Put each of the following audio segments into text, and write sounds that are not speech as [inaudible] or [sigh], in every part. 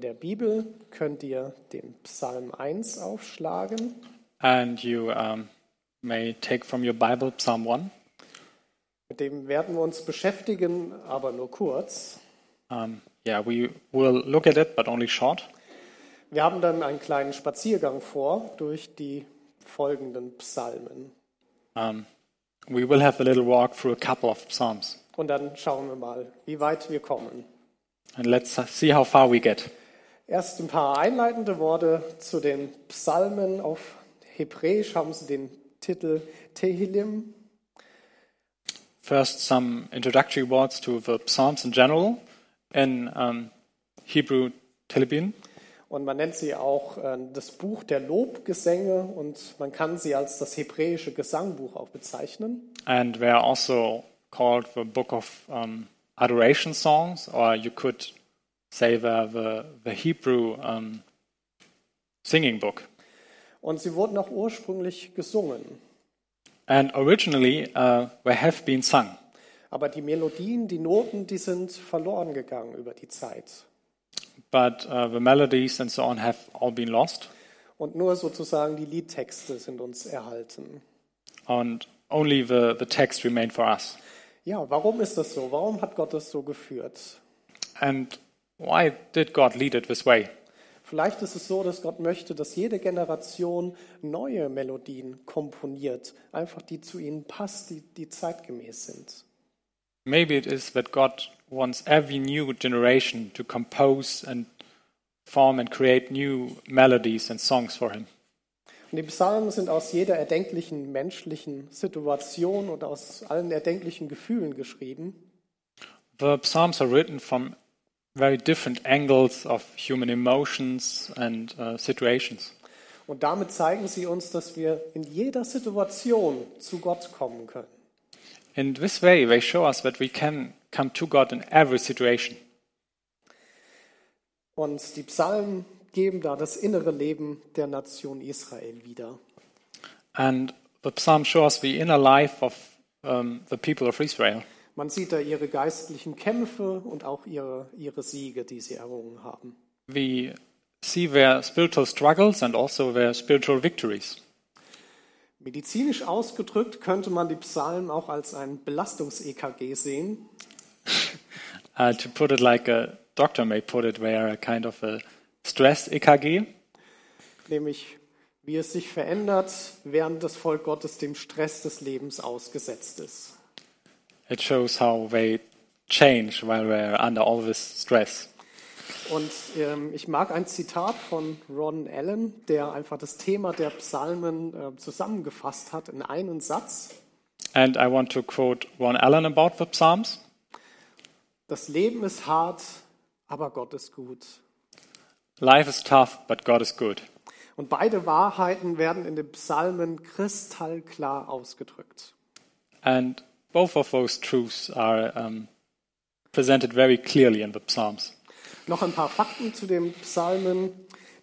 In der Bibel könnt ihr den Psalm 1 aufschlagen. And you um, may take from your Bible Psalm 1. Mit dem werden wir uns beschäftigen, aber nur kurz. Um, yeah, we will look at it, but only short. Wir haben dann einen kleinen Spaziergang vor durch die folgenden Psalmen. Um, we will have a little walk through a couple of Psalms. Und dann schauen wir mal, wie weit wir kommen. And let's see how far we get. Erst ein paar einleitende Worte zu den Psalmen. Auf Hebräisch haben sie den Titel Tehillim. First, some introductory words to the Psalms in general. In um, Hebrew, Telebin. Und man nennt sie auch äh, das Buch der Lobgesänge und man kann sie als das hebräische Gesangbuch auch bezeichnen. And they are also called the book of um, adoration songs, or you could say they're the, the Hebrew um, singing book. Und sie wurden auch ursprünglich gesungen. And originally, uh, they have been sung. Aber die Melodien, die Noten, die sind verloren gegangen über die Zeit. but uh, the melodies and so on have all been lost, Und nur sozusagen die Liedtexte sind uns erhalten. and only the, the text remained for us. Ja, warum ist das so? Warum hat Gott das so geführt? And why did God lead it this way? Vielleicht ist es so, dass Gott möchte, dass jede Generation neue Melodien komponiert, einfach die zu ihnen passt, die, die zeitgemäß sind. Maybe it is that God wants every new generation to compose and form and create new melodies and songs for Him. Und die Psalmen sind aus jeder erdenklichen menschlichen Situation und aus allen erdenklichen Gefühlen geschrieben. The Psalms are written from very different angles of human emotions and uh, situations. Und damit zeigen sie uns, dass wir in jeder Situation zu Gott kommen können. In this way, they show us that we can come to God in every situation. Und die Psalmen geben da das innere Leben der Nation Israel wieder. And the Psalms show us the inner life of um, the people of Israel. Man sieht da ihre geistlichen Kämpfe und auch ihre, ihre Siege, die sie errungen haben. We see their spiritual struggles and also their spiritual victories. Medizinisch ausgedrückt könnte man die Psalmen auch als ein Belastungs-EKG sehen. [laughs] Uh, to put it like a doctor may put it, they are a kind of a stress EKG, nämlich wie es sich verändert, während das Volk Gottes dem Stress des Lebens ausgesetzt ist. It shows how they change while they're under all this stress. Und ähm, ich mag ein Zitat von Ron Allen, der einfach das Thema der Psalmen äh, zusammengefasst hat in einen Satz. And I want to quote Ron Allen about the Psalms. Das Leben ist hart, aber Gott ist gut. Life is tough, but God is good. Und beide Wahrheiten werden in den Psalmen kristallklar ausgedrückt. And both of those truths are um, presented very clearly in the Psalms. Noch ein paar Fakten zu den Psalmen.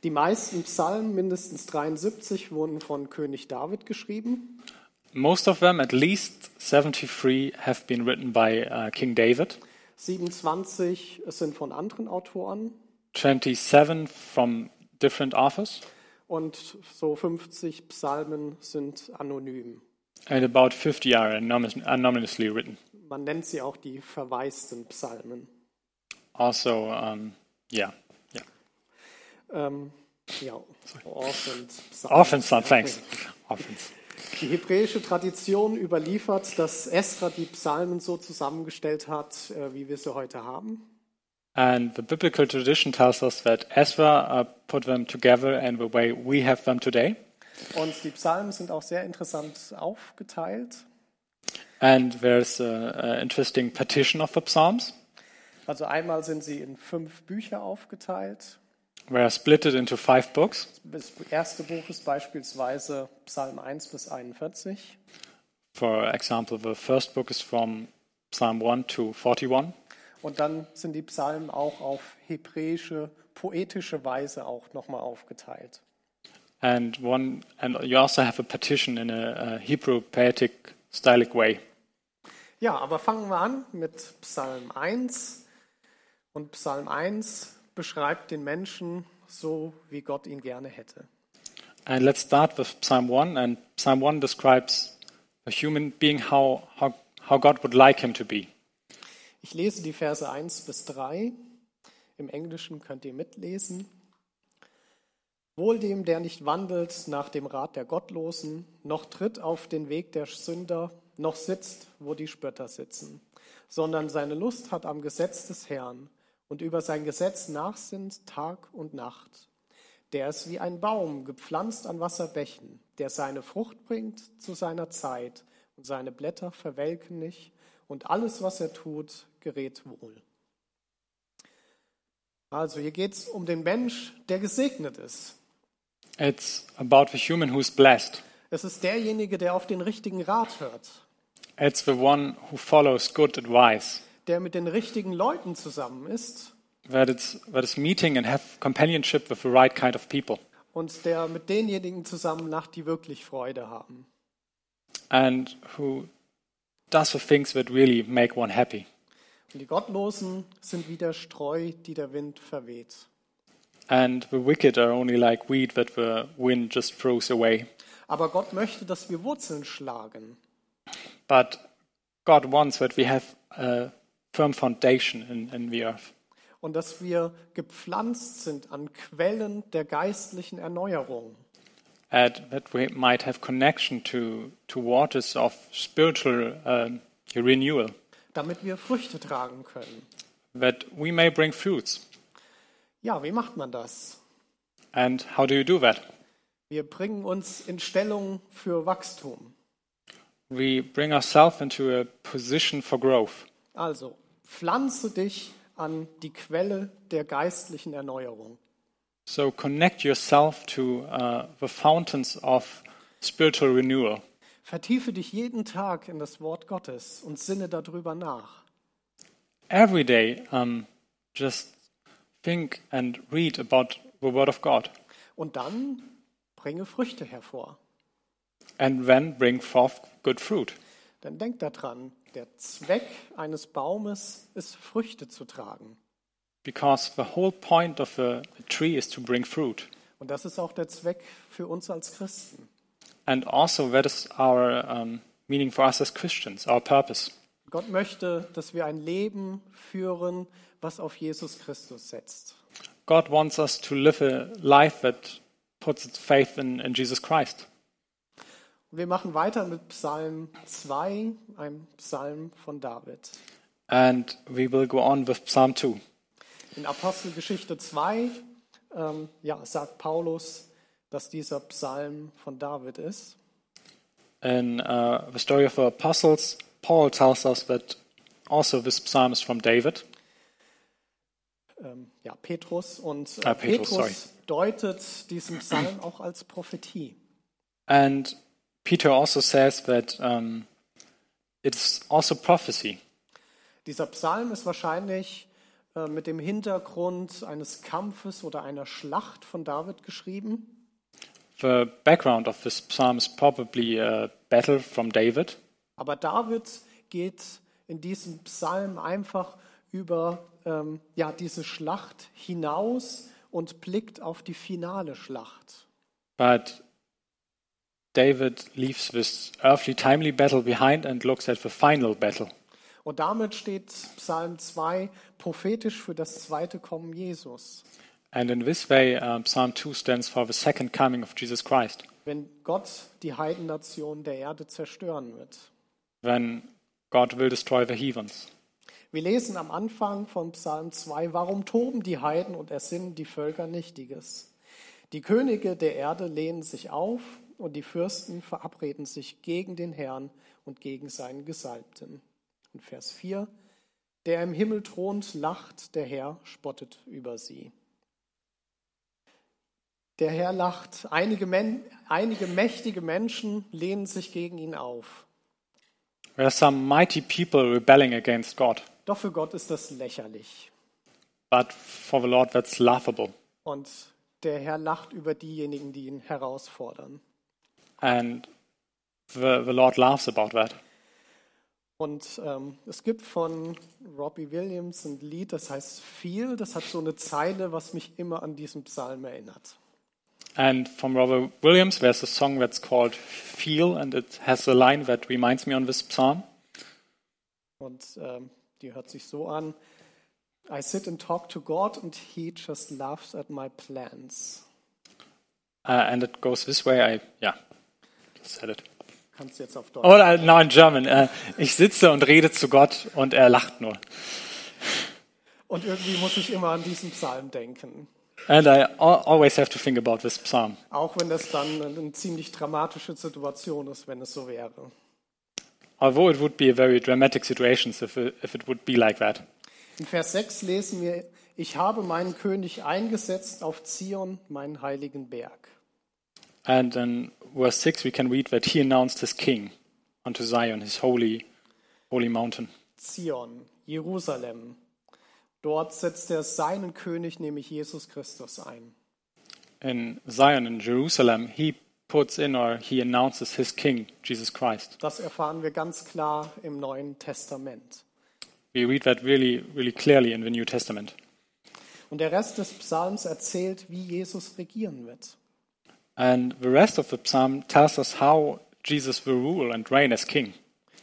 Die meisten Psalmen, mindestens 73, wurden von König David geschrieben. Most of them, at least 73, have been written by uh, King David. 27 sind von anderen Autoren 27 from different authors, und so 50 Psalmen sind anonym. And about 50 are anonymous- anonymously written. Man nennt sie auch die verwaisten Psalmen. Also, um, yeah, yeah. Ähm, ja, Orphans, Psalmen. Orphans, son, thanks. [laughs] Orphans. Die hebräische Tradition überliefert, dass Esra die Psalmen so zusammengestellt hat, äh, wie wir sie heute haben. And the biblical tradition tells us that Ezra uh, put them together in the way we have them today. Und die Psalmen sind auch sehr interessant aufgeteilt. And there's an interesting partition of the Psalms. Also einmal sind sie in fünf Bücher aufgeteilt. They are splitted into five books. Das erste Buch ist beispielsweise Psalm 1 bis 41. For example, the first book is from Psalm 1 to 41. Und dann sind die Psalmen auch auf hebräische, poetische Weise auch nochmal aufgeteilt. And one, and you also have a partition in a, a Hebrew poetic stylic way. Ja, aber fangen wir an mit Psalm 1. Und Psalm 1 beschreibt den Menschen so, wie Gott ihn gerne hätte. And let's start with Psalm 1. And Psalm 1 describes a human being how, how, how God would like him to be. Ich lese die Verse 1 bis 3. Im Englischen könnt ihr mitlesen. Wohl dem, der nicht wandelt nach dem Rat der Gottlosen, noch tritt auf den Weg der Sünder, noch sitzt, wo die Spötter sitzen, sondern seine Lust hat am Gesetz des Herrn und über sein Gesetz nachsinnt Tag und Nacht. Der ist wie ein Baum, gepflanzt an Wasserbächen, der seine Frucht bringt zu seiner Zeit und seine Blätter verwelken nicht und alles, was er tut, gerät wohl. Also hier geht es um den Mensch, der gesegnet ist. It's about the human who's blessed. Es ist derjenige, der auf den richtigen Rat hört, It's the one who follows good advice, der mit den richtigen Leuten zusammen ist that is, that is meeting and have companionship with the right kind of people, und der mit denjenigen zusammen lacht, die wirklich Freude haben. and who does the things that really make one happy. Und die Gottlosen sind wie der Streu, die der Wind verweht. And the wicked are only like weed that the wind just throws away. Aber Gott möchte, dass wir Wurzeln schlagen. But God wants that we have a firm foundation in, in the earth, und dass wir gepflanzt sind an Quellen der geistlichen Erneuerung. and that we might have connection to, to waters of spiritual um, renewal, damit wir Früchte tragen können. that we may bring fruits. Ja, wie macht man das? And how do you do that? Wir bringen uns in Stellung für Wachstum. We bring ourselves into a position for growth. Also, pflanze dich an die Quelle der geistlichen Erneuerung. So connect yourself to uh, the fountains of spiritual renewal. Vertiefe dich jeden Tag in das Wort Gottes und sinne darüber nach. Every day, um, just think and read about the Word of God, Und dann bringe Früchte hervor. and then bring forth good fruit. Denn denk daran, der Zweck eines Baumes ist, Früchte zu tragen. Because the whole point of a, a tree is to bring fruit. Und das ist auch der Zweck für uns als Christen. And also, that is our um, meaning for us as Christians, our purpose. Gott möchte, dass wir ein Leben führen, was auf Jesus Christus setzt. God wants us to live a life that puts its faith in, in Jesus Christ. Und wir machen weiter mit Psalm 2, einem Psalm von David. And we will go on with Psalm 2. In Apostelgeschichte 2 ähm, ja, sagt Paulus, dass dieser Psalm von David ist. In uh, the story of the apostles, Paul tells us that also this psalm is from David. Ähm, ja, Petrus. Und äh, Ah, Petrus, Petrus deutet diesen Psalm [clears throat] auch als Prophetie. And Peter also says that um, it's also prophecy. Dieser Psalm ist wahrscheinlich äh, mit dem Hintergrund eines Kampfes oder einer Schlacht von David geschrieben. The background of this psalm is probably a battle from David. Aber David geht in diesem Psalm einfach über ähm, ja, diese Schlacht hinaus und blickt auf die finale Schlacht. But David leaves this earthly, timely battle behind and looks at the final battle. Und damit steht Psalm 2 prophetisch für das zweite Kommen Jesus. And in this way, um, Psalm 2 stands for the second coming of Jesus Christ, Wenn Gott die Heidennation der Erde zerstören wird. when God will destroy the heathens. Wir lesen am Anfang von Psalm 2, warum toben die Heiden und ersinnen die Völker Nichtiges? Die Könige der Erde lehnen sich auf und die Fürsten verabreden sich gegen den Herrn und gegen seinen Gesalbten. Und Vers 4, der im Himmel thront, lacht, der Herr spottet über sie. Der Herr lacht, einige, einige mächtige Menschen lehnen sich gegen ihn auf. There are some mighty people rebelling against God, Doch für Gott ist das lächerlich. but for the Lord, that's laughable. Und der Herr lacht über diejenigen, die ihn herausfordern. And the, the Lord laughs about that. Und ähm, es gibt von Robbie Williams ein Lied, das heißt Feel. Das hat so eine Zeile, was mich immer an diesen Psalm erinnert. And from Robert Williams, there's a song that's called Feel, and it has a line that reminds me on this psalm. Und ähm, die hört sich so an. I sit and talk to God and he just laughs at my plans. Uh, and it goes this way. I, yeah, said it. Kannst du jetzt auf Deutsch. Oh, uh, now in German. Uh, ich sitze und rede zu Gott und er lacht nur. Und irgendwie muss ich immer an diesen Psalm denken. And I al- always have to think about this psalm. Auch wenn das dann eine ziemlich dramatische Situation ist, wenn es so wäre. Although it would be a very dramatic situation if it, if it would be like that. In Vers 6 lesen wir, ich habe meinen König eingesetzt auf Zion, meinen heiligen Berg. And in verse 6, we can read that he announced his king unto Zion, his holy, holy mountain. Zion, Jerusalem. Dort setzt er seinen König, nämlich Jesus Christus, ein. In Zion, in Jerusalem, he puts in or he announces his king, Jesus Christ. Das erfahren wir ganz klar im Neuen Testament. We read that really, really clearly in the New Testament. Und der Rest des Psalms erzählt, wie Jesus regieren wird. And the rest of the psalm tells us how Jesus will rule and reign as king.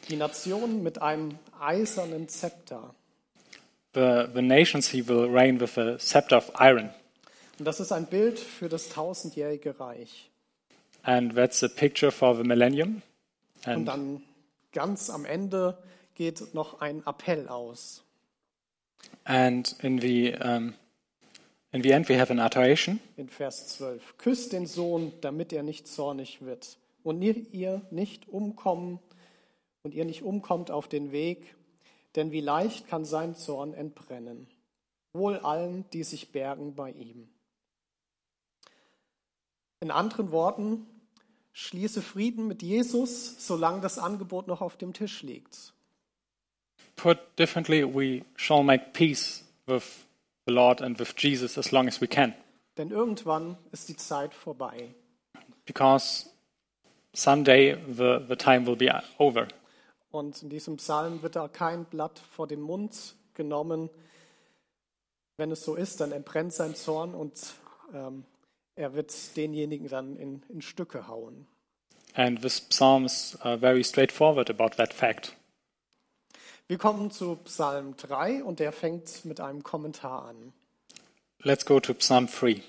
Die Nation mit einem eisernen Zepter. The, the nations he will reign with a scepter of iron. Und das ist ein Bild für das tausendjährige Reich. And that's a picture for the millennium. Und And dann ganz am Ende geht noch ein Appell aus. And in the um, in the end, we have an adoration, in Vers 12. Küsst den Sohn, damit er nicht zornig wird und ihr nicht umkommen und ihr nicht umkommt auf den Weg, denn wie leicht kann sein Zorn entbrennen. Wohl allen, die sich bergen bei ihm. In anderen Worten, schließe Frieden mit Jesus, solange das Angebot noch auf dem Tisch liegt. Put differently, we shall make peace with the Lord and with Jesus as long as we can, Denn irgendwann ist die Zeit vorbei. because someday the, the time will be over. Und in diesem Psalm wird da kein Blatt vor den Mund genommen. Wenn es so ist, dann entbrennt sein Zorn und ähm, er wird denjenigen dann in, in Stücke hauen. And this psalm is uh, very straightforward about that fact. Wir kommen zu Psalm 3 und der fängt mit einem Kommentar an. Let's go to Psalm 3.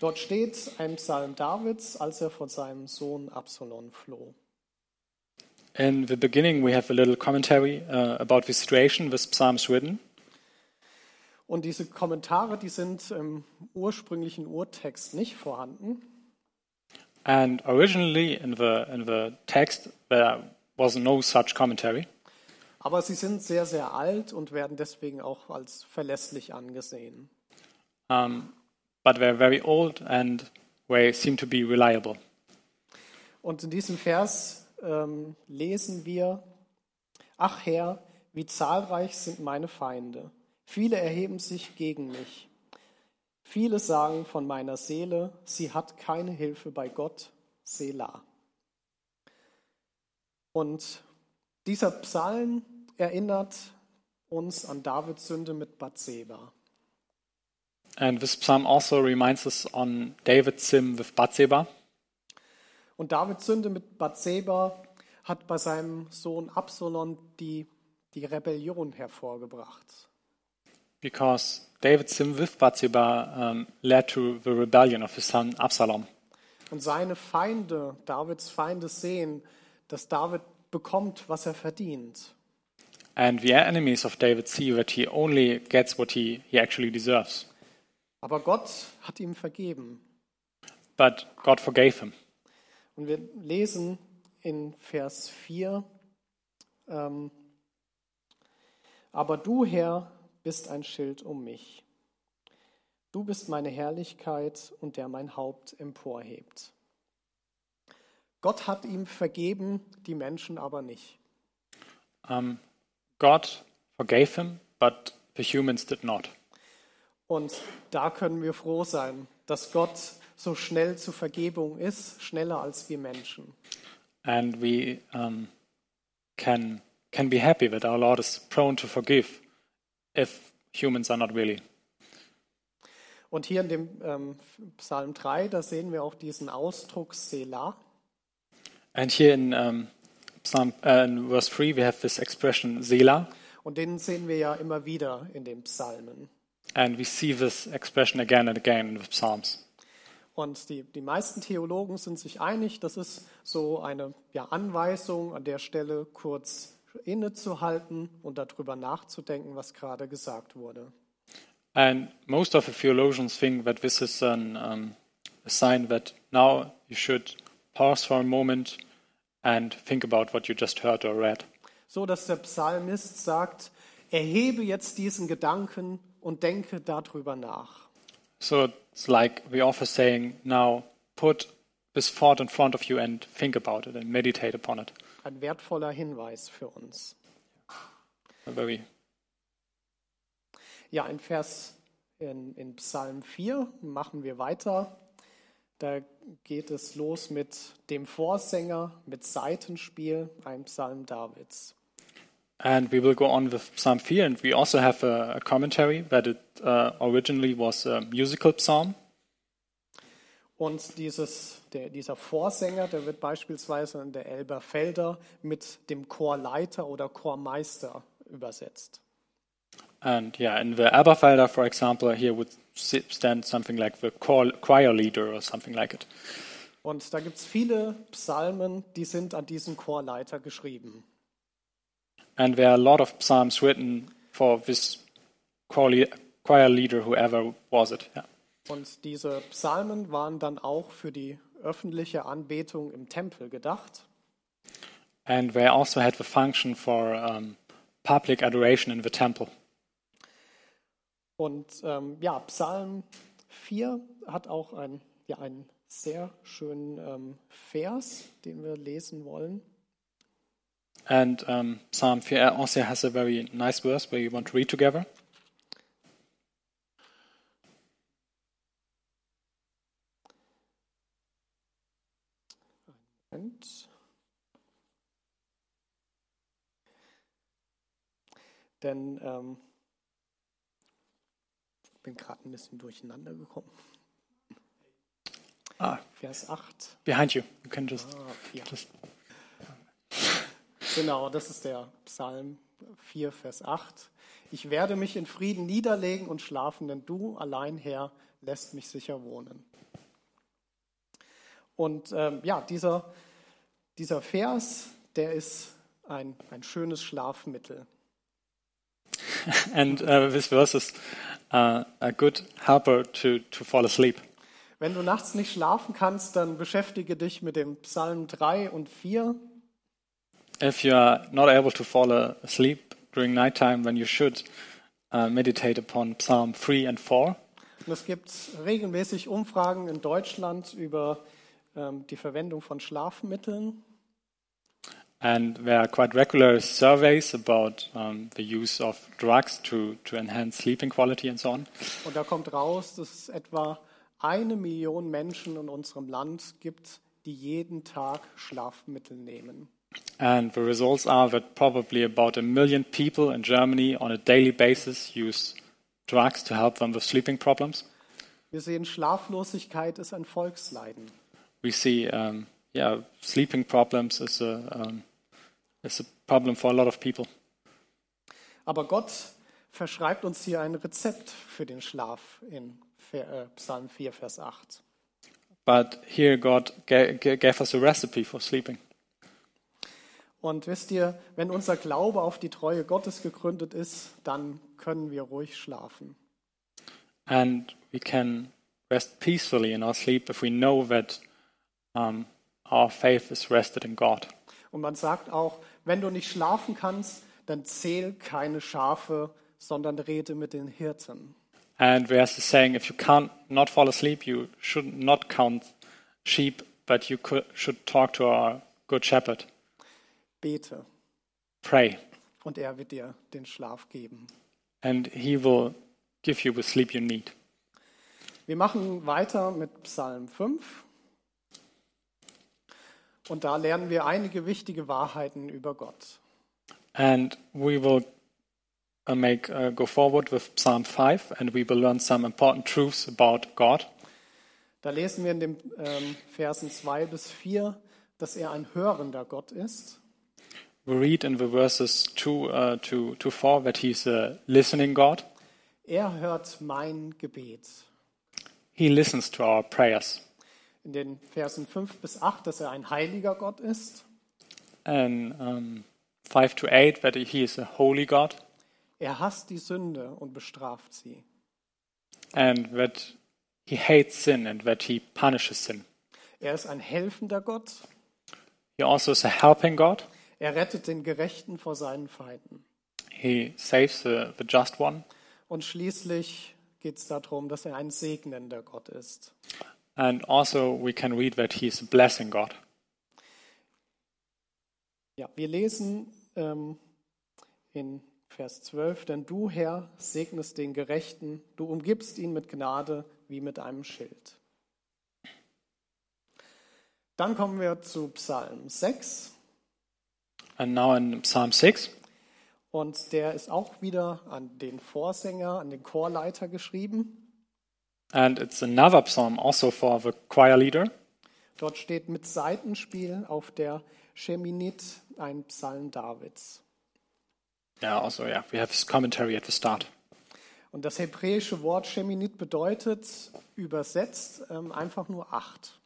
Dort steht ein Psalm Davids, als er von seinem Sohn Absalom floh. In the beginning, we have a little commentary uh, about the situation this psalm is written. Und diese Kommentare, die sind im ursprünglichen Urtext nicht vorhanden. And originally in the, in the text, there was no such commentary. Aber sie sind sehr, sehr alt und werden deswegen auch als verlässlich angesehen. Um, but they're very old and they seem to be reliable. Und in diesem Vers ähm, lesen wir, ach Herr, wie zahlreich sind meine Feinde. Viele erheben sich gegen mich. Viele sagen von meiner Seele, sie hat keine Hilfe bei Gott, Selah. Und dieser Psalm erinnert uns an Davids Sünde mit Bathseba. And this psalm also reminds us on David's sin with Bathsheba. Und Davids Sünde mit Bathseba hat bei seinem Sohn Absalom die, die Rebellion hervorgebracht. Because David's sin with Bathsheba um, led to the rebellion of his son Absalom. Und seine Feinde, Davids Feinde, sehen, dass David bekommt, was er verdient. And the enemies of David see that he only gets what he, he actually deserves. Aber Gott hat ihm vergeben. But God forgave him. Und wir lesen in Vers 4, ähm, aber du, Herr, bist ein Schild um mich. Du bist meine Herrlichkeit und der mein Haupt emporhebt. Gott hat ihm vergeben, die Menschen aber nicht. Um, God forgave him, but the humans did not. Und da können wir froh sein, dass Gott so schnell zur Vergebung ist, schneller als wir Menschen. And we, um, can can be happy that our Lord is prone to forgive if humans are not really. Und hier in dem ähm, Psalm 3, da sehen wir auch diesen Ausdruck Selah. And here in um, Psalm uh, in verse three, we have this expression Selah, Und den sehen wir ja immer wieder in den Psalmen. and we see this expression again and again in the Psalms. Und die, die meisten Theologen sind sich einig, das ist so eine ja, Anweisung, an der Stelle kurz innezuhalten und darüber nachzudenken, was gerade gesagt wurde. And most of the theologians think that this is an, um, a sign that now you should pause for a moment and think about what you just heard or read. So dass der Psalmist sagt, erhebe jetzt diesen Gedanken und denke darüber nach. So it's like the author saying, now put this thought in front of you and think about it and meditate upon it. Ein wertvoller Hinweis für uns. Ja, in Vers in, in Psalm 4 machen wir weiter. Da geht es los mit dem Vorsänger, mit Seitenspiel, ein Psalm Davids. And we will go on with Psalm 4, and we also have a, a commentary that it uh, originally was a musical psalm. Und dieses, der, dieser Vorsänger, der wird beispielsweise in der Elberfelder mit dem Chorleiter oder Chormeister übersetzt. And yeah, in the Aberfelder, for example, here would stand something like the choir, leader or something like it. Und da gibt es viele Psalmen, die sind an diesen Chorleiter geschrieben. And there are a lot of psalms written for this choir leader, whoever was it. Yeah. Und diese Psalmen waren dann auch für die öffentliche Anbetung im Tempel gedacht. And they also had the function for um, public adoration in the temple. Und ähm, ja, Psalm 4 hat auch ein, ja, einen sehr schönen ähm, Vers, den wir lesen wollen. And um, Psalm 4 also has a very nice verse where you want to read together. Moment. Denn ähm, ich bin gerade ein bisschen durcheinander gekommen. Ah, Vers 8. behind you. You can just, Ah, ja. just Genau, das ist der Psalm 4, Vers 8. Ich werde mich in Frieden niederlegen und schlafen, denn du allein, Herr, lässt mich sicher wohnen. Und ähm, ja, dieser, dieser Vers, der ist ein, ein schönes Schlafmittel. [laughs] And uh, this verse is uh, a good helper to, to fall asleep. Wenn du nachts nicht schlafen kannst, dann beschäftige dich mit dem Psalm 3 und 4. If you are not able to fall asleep during nighttime, then you should uh, meditate upon Psalm 3 and 4. Und es gibt regelmäßig Umfragen in Deutschland über ähm, die Verwendung von Schlafmitteln. And there are quite regular surveys about um, the use of drugs to, to enhance sleeping quality and so on. Und da kommt raus, dass es etwa eine Million Menschen in unserem Land gibt, die jeden Tag Schlafmittel nehmen. And the results are that probably about a million people in Germany on a daily basis use drugs to help them with sleeping problems. Wir sehen, Schlaflosigkeit ist ein Volksleiden. We see, um, yeah, sleeping problems is a, um, is a problem for a lot of people. Aber Gott verschreibt uns hier ein Rezept für den Schlaf in äh, Psalm 4, Vers 8. But here God ga- ga- gave us a recipe for sleeping. Und wisst ihr, wenn unser Glaube auf die Treue Gottes gegründet ist, dann können wir ruhig schlafen. And we can rest peacefully in our sleep if we know that um, our faith is rested in God. Und man sagt auch, wenn du nicht schlafen kannst, dann zähl keine Schafe, sondern rede mit den Hirten. And there's a saying: if you can't not fall asleep, you should not count sheep, but you could, should talk to our good shepherd. Bete Pray, und er wird dir den Schlaf geben. and he will give you the sleep you need. Wir machen weiter mit Psalm 5. Und da lernen wir einige wichtige Wahrheiten über Gott. And we will uh, make uh, go forward with Psalm 5 and we will learn some important truths about God. Da lesen wir in den ähm, Versen 2 bis 4, dass er ein hörender Gott ist. We read in the verses 2 uh, to, to 4 that he's a listening God. Er hört mein Gebet. He listens to our prayers. In den Versen 5 bis 8, dass er ein heiliger Gott ist. And um, 5 to 8 that he is a holy God. Er hasst die Sünde und bestraft sie. And that he hates sin and that he punishes sin. Er ist ein helfender Gott. He also is a helping God. Er rettet den Gerechten vor seinen Feinden. He saves the, the just one. Und schließlich geht es darum, dass er ein segnender Gott ist. And also we can read that he's blessing God. Ja, wir lesen ähm, in Vers 12, denn du, Herr, segnest den Gerechten, du umgibst ihn mit Gnade wie mit einem Schild. Dann kommen wir zu Psalm 6 And now in Psalm 6, und der ist auch wieder an den Vorsänger, an den Chorleiter geschrieben. And it's another psalm also for the choir leader. Dort steht mit Seitenspiel auf der Sheminit ein Psalm Davids. Yeah, also, yeah, we have his commentary at the start. Und das hebräische Wort Sheminit bedeutet übersetzt ähm, einfach nur acht.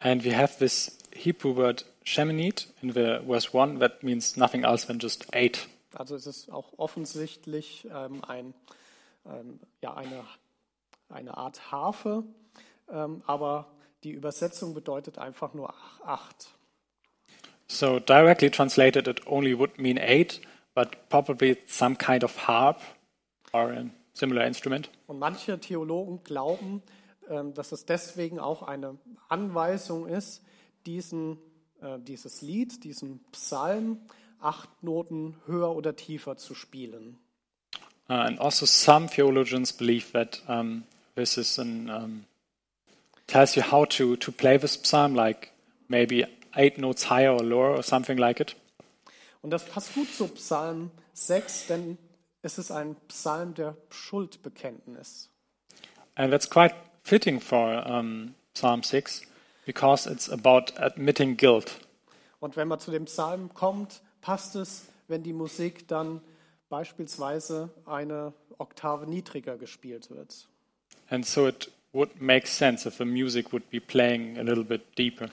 And we have this Hebrew word sheminit in the verse 1 that means nothing else than just eight. Also es ist auch offensichtlich ähm, ein, ähm, ja, eine, eine Art Harfe, ähm, aber die Übersetzung bedeutet einfach nur ach- acht. So directly translated, it only would mean eight, but probably some kind of harp or a similar instrument. Und manche Theologen glauben, ähm, dass es deswegen auch eine Anweisung ist, diesen, äh, dieses Lied, diesen Psalm, acht Noten höher oder tiefer zu spielen. Uh, and also, some theologians believe that um, this is an um, tells you how to to play this psalm, like maybe eight notes higher or lower or something like it. Und das passt gut zu Psalm 6, denn es ist ein Psalm der Schuldbekenntnis. And that's quite fitting for um, Psalm six because it's about admitting guilt. Und wenn man zu dem Psalm kommt, passt es, wenn die Musik dann beispielsweise eine Oktave niedriger gespielt wird. And so it would make sense if the music would be playing a little bit deeper.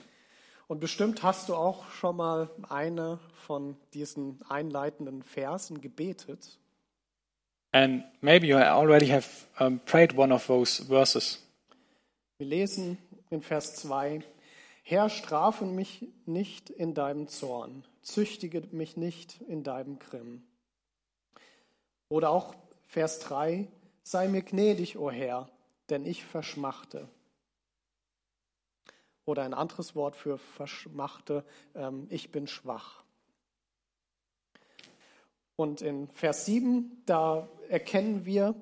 Und bestimmt hast du auch schon mal eine von diesen einleitenden Versen gebetet. And maybe you already have um, prayed one of those verses. Wir lesen in Vers 2, Herr, strafe mich nicht in deinem Zorn, züchtige mich nicht in deinem Grimm. Oder auch Vers 3, sei mir gnädig, o Herr, denn ich verschmachte. Oder ein anderes Wort für verschmachte, ähm, ich bin schwach. Und in Vers 7, da erkennen wir,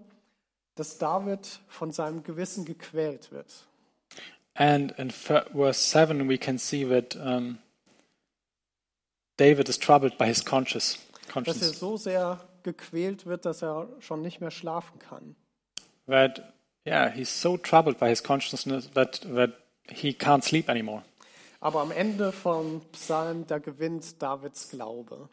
dass David von seinem Gewissen gequält wird. And in ver- verse 7, we can see that um, David is troubled by his conscience. dass er conscience. so sehr gequält wird, dass er schon nicht mehr schlafen kann. That, yeah, he's so troubled by his consciousness that, that he can't sleep anymore. Aber am Ende vom Psalm, da gewinnt Davids Glaube.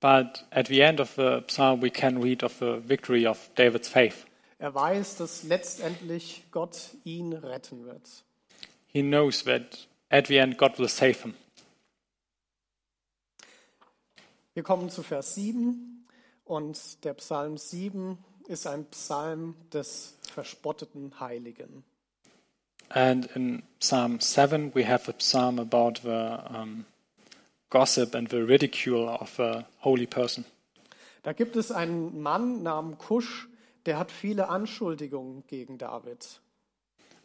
But at the end of the psalm, we can read of the victory of David's faith. Er weiß, dass letztendlich Gott ihn retten wird. He knows that at the end, God will save him. Wir kommen zu Vers 7 und der Psalm 7 ist ein Psalm des verspotteten Heiligen. And in Psalm 7, we have a psalm about the um, gossip and the ridicule of a holy person. Da gibt es einen Mann namens Kusch, der hat viele Anschuldigungen gegen David.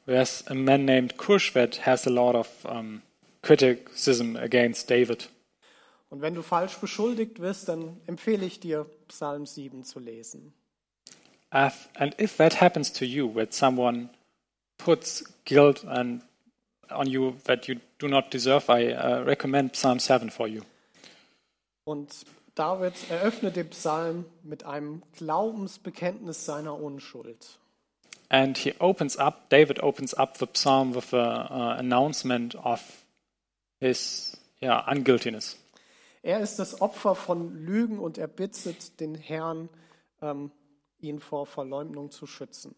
There's a man named Cush that has a lot of um, criticism against David. Und wenn du falsch beschuldigt wirst, dann empfehle ich dir, Psalm 7 zu lesen. And if that happens to you, that someone puts guilt and on you that you do not deserve, I uh, recommend Psalm 7 for you. Und David eröffnet den Psalm mit einem Glaubensbekenntnis seiner Unschuld. And he opens up, David opens up the psalm with an uh, announcement of his yeah, unguiltiness. Er ist das Opfer von Lügen und er bittet den Herrn, ähm, ihn vor Verleumdung zu schützen.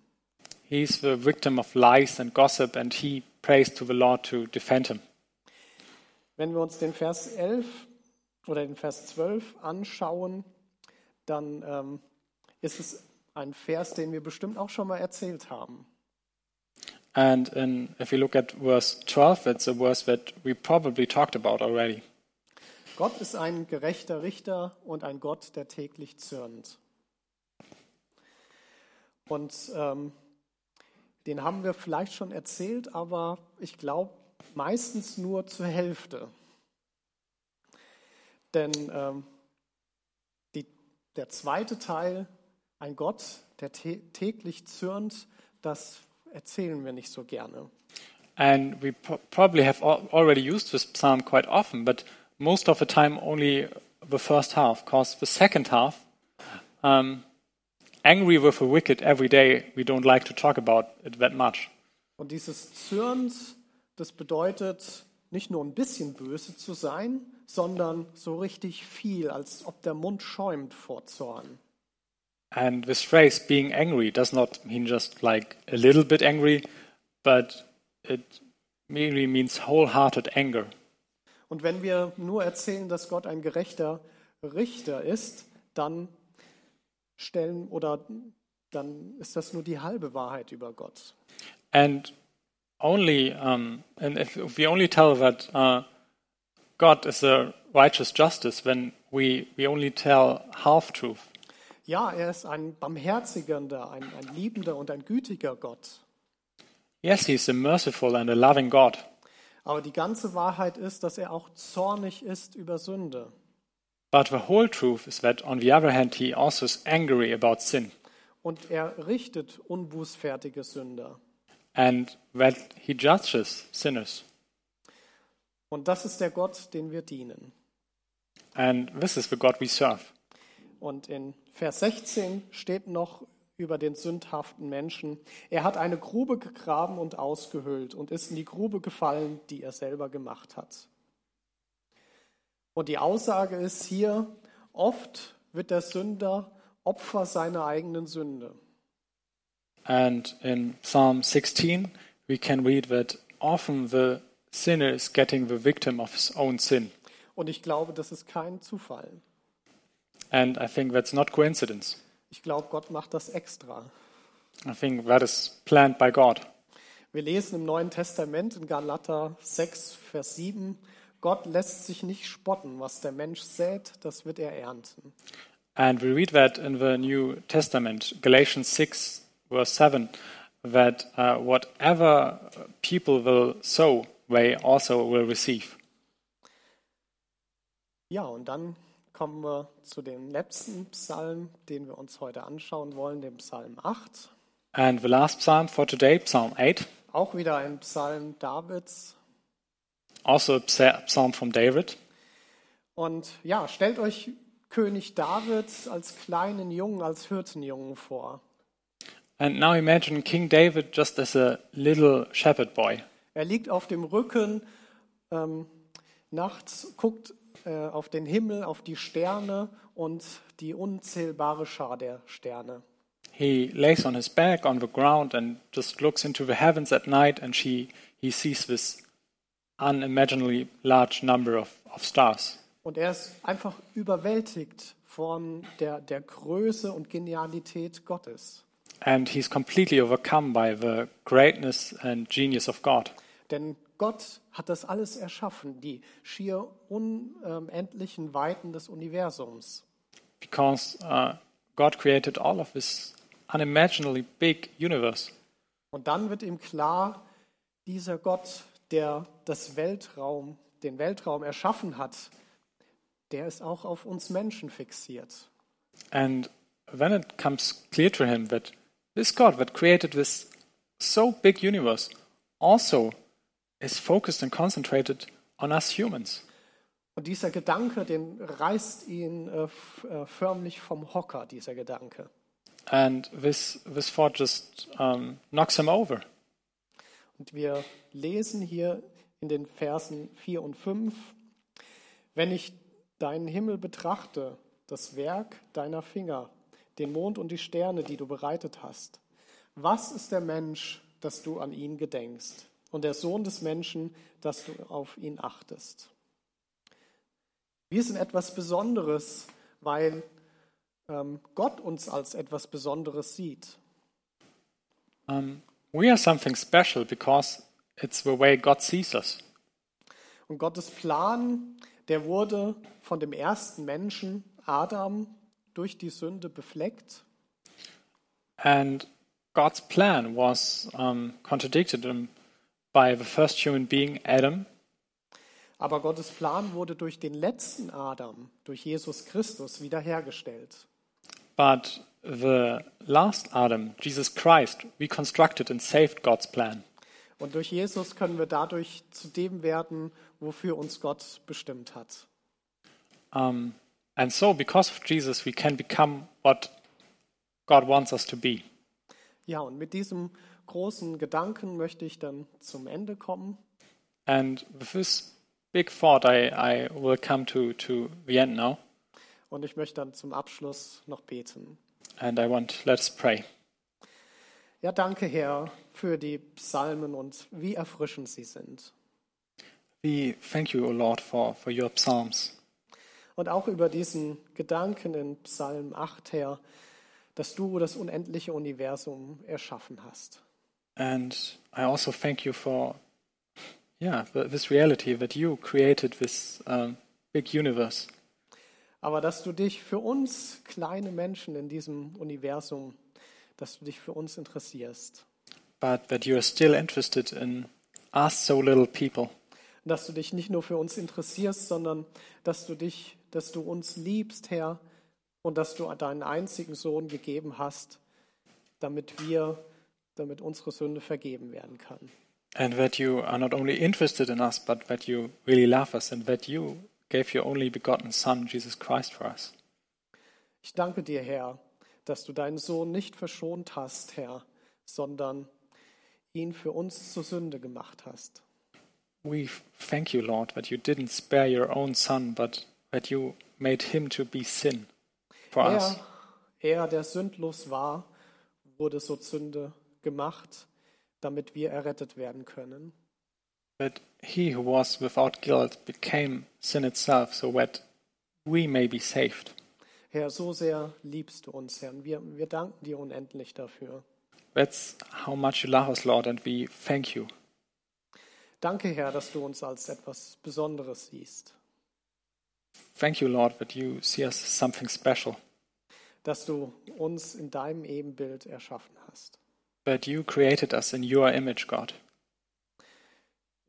He's the victim of lies and gossip, and he prays to the Lord to defend him. Wenn wir uns den Vers 11 oder den Vers 12 anschauen, dann ähm, ist es ein Vers, den wir bestimmt auch schon mal erzählt haben. And in, if you look at verse 12, it's a verse that we probably talked about already. Gott ist ein gerechter Richter und ein Gott, der täglich zürnt. Und ähm, den haben wir vielleicht schon erzählt, aber ich glaube meistens nur zur Hälfte. Denn ähm, die, der zweite Teil, ein Gott, der täglich zürnt, das erzählen wir nicht so gerne. And we pro probably have already used this psalm quite often, but most of the time only the first half, because the second half, um, angry with the wicked every day, we don't like to talk about it that much. Und dieses Zürnt, das bedeutet nicht nur ein bisschen böse zu sein, sondern so richtig viel, als ob der Mund schäumt vor Zorn. And this phrase, being angry, does not mean just like a little bit angry, but it merely means wholehearted anger. Und wenn wir nur erzählen, dass Gott ein gerechter Richter ist, dann stellen oder dann ist das nur die halbe Wahrheit über Gott. And only um, and if, we only tell that uh, God is a righteous justice, then we we only tell half truth. Ja, er ist ein barmherzigender, ein, ein liebender und ein gütiger Gott. Yes, he is a merciful and a loving God. Aber die ganze Wahrheit ist, dass er auch zornig ist über Sünde. But the whole truth is that on the other hand he also is angry about sin. Und er richtet unbußfertige Sünder. And that he judges sinners. Und das ist der Gott, den wir dienen. And this is the God we serve. Und in Vers 16 steht noch über den sündhaften Menschen, er hat eine Grube gegraben und ausgehöhlt und ist in die Grube gefallen, die er selber gemacht hat. Und die Aussage ist hier, oft wird der Sünder Opfer seiner eigenen Sünde. And in Psalm 16 we can read that often the sinner is getting the victim of his own sin. Und ich glaube, das ist kein Zufall. And I think that's not coincidence. Ich glaube, Gott macht das extra. I think that is planned by God. Wir lesen im Neuen Testament in Galater 6, Vers 7, Gott lässt sich nicht spotten, was der Mensch sät, das wird er ernten. And we read that in the New Testament, Galatians 6, verse 7, that uh, whatever people will sow, they also will receive. Ja, und dann kommen wir zu dem letzten Psalm, den wir uns heute anschauen wollen, dem Psalm 8. And the last psalm for today, Psalm 8. Auch wieder ein Psalm Davids. Also a psalm from David. Und ja, stellt euch König David als kleinen Jungen, als Hirtenjungen vor. And now imagine King David just as a little shepherd boy. Er liegt auf dem Rücken, ähm, nachts guckt äh, auf den Himmel, auf die Sterne und die unzählbare Schar der Sterne. He lays on his back on the ground and just looks into the heavens at night and she, he sees this unimaginably large number of, of stars. Und er ist einfach überwältigt von der, der Größe und Genialität Gottes. And he's completely overcome by the greatness and genius of God. Denn Gott hat das alles erschaffen, die schier unendlichen Weiten des Universums. Because uh, God created all of this unimaginably big universe. Und dann wird ihm klar, dieser Gott, der das Weltraum, den Weltraum erschaffen hat, der ist auch auf uns Menschen fixiert. And then it comes clear to him that this God that created this so big universe also is focused and concentrated on us humans. Und dieser Gedanke, den reißt ihn äh, äh, förmlich vom Hocker, dieser Gedanke. And this, this thought just um, knocks him over. Und wir lesen hier in den Versen 4 und 5, wenn ich deinen Himmel betrachte, das Werk deiner Finger, den Mond und die Sterne, die du bereitet hast, was ist der Mensch, dass du an ihn gedenkst, und der Sohn des Menschen, dass du auf ihn achtest? Wir sind etwas Besonderes, weil ähm, Gott uns als etwas Besonderes sieht. Um, we are something special because it's the way God sees us. Und Gottes Plan, der wurde von dem ersten Menschen, Adam, durch die Sünde befleckt. And God's plan was um, contradicted by the first human being, Adam. Aber Gottes Plan wurde durch den letzten Adam, durch Jesus Christus, wiederhergestellt. But the last Adam, Jesus Christ, reconstructed and saved God's plan. Und durch Jesus können wir dadurch zu dem werden, wofür uns Gott bestimmt hat. Um, and so, because of Jesus, we can become what God wants us to be. Ja, und mit diesem großen Gedanken möchte ich dann zum Ende kommen. And with this big thought, I, I will come to, to the end now. Und ich möchte dann zum Abschluss noch beten. And I want, let us pray. Ja, danke, Herr, für die Psalmen und wie erfrischend sie sind. We thank you, O Lord, for, for your psalms. Und auch über diesen Gedanken in Psalm 8, Herr, dass du das unendliche Universum erschaffen hast. And I also thank you for, yeah, th- this reality that you created this um, big universe. Aber dass du dich für uns kleine Menschen in diesem Universum, dass du dich für uns interessierst. but that you are still interested in us, so little people. Dass du dich nicht nur für uns interessierst, sondern dass du dich, dass du uns liebst, Herr, und dass du deinen einzigen Sohn gegeben hast, damit wir, damit unsere Sünde vergeben werden kann. And that you are not only interested in us, but that you really love us, and that you gave your only begotten Son, Jesus Christ, for us. Ich danke dir, Herr, dass du deinen Sohn nicht verschont hast, Herr, sondern ihn für uns zur Sünde gemacht hast. We thank you, Lord, that you didn't spare your own Son, but that you made him to be sin for us. Er, er, der sündlos war, wurde so Sünde gemacht, damit wir errettet werden können. That he who was without guilt became sin itself, so that we may be saved. Herr, so sehr liebst du uns, Herr. Und wir, wir danken dir unendlich dafür. That's how much you love us, Lord, and we thank you. Danke, Herr, dass du uns als etwas Besonderes siehst. Thank you, Lord, that you see us as something special, Dass du uns in deinem Ebenbild erschaffen hast. that you created us in your image, God.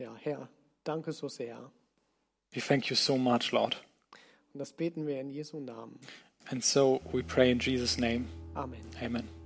Ja, Herr, danke so sehr. We thank you so much, Lord. Und das beten wir in Jesu Namen. And so we pray in Jesus' name. Amen. Amen.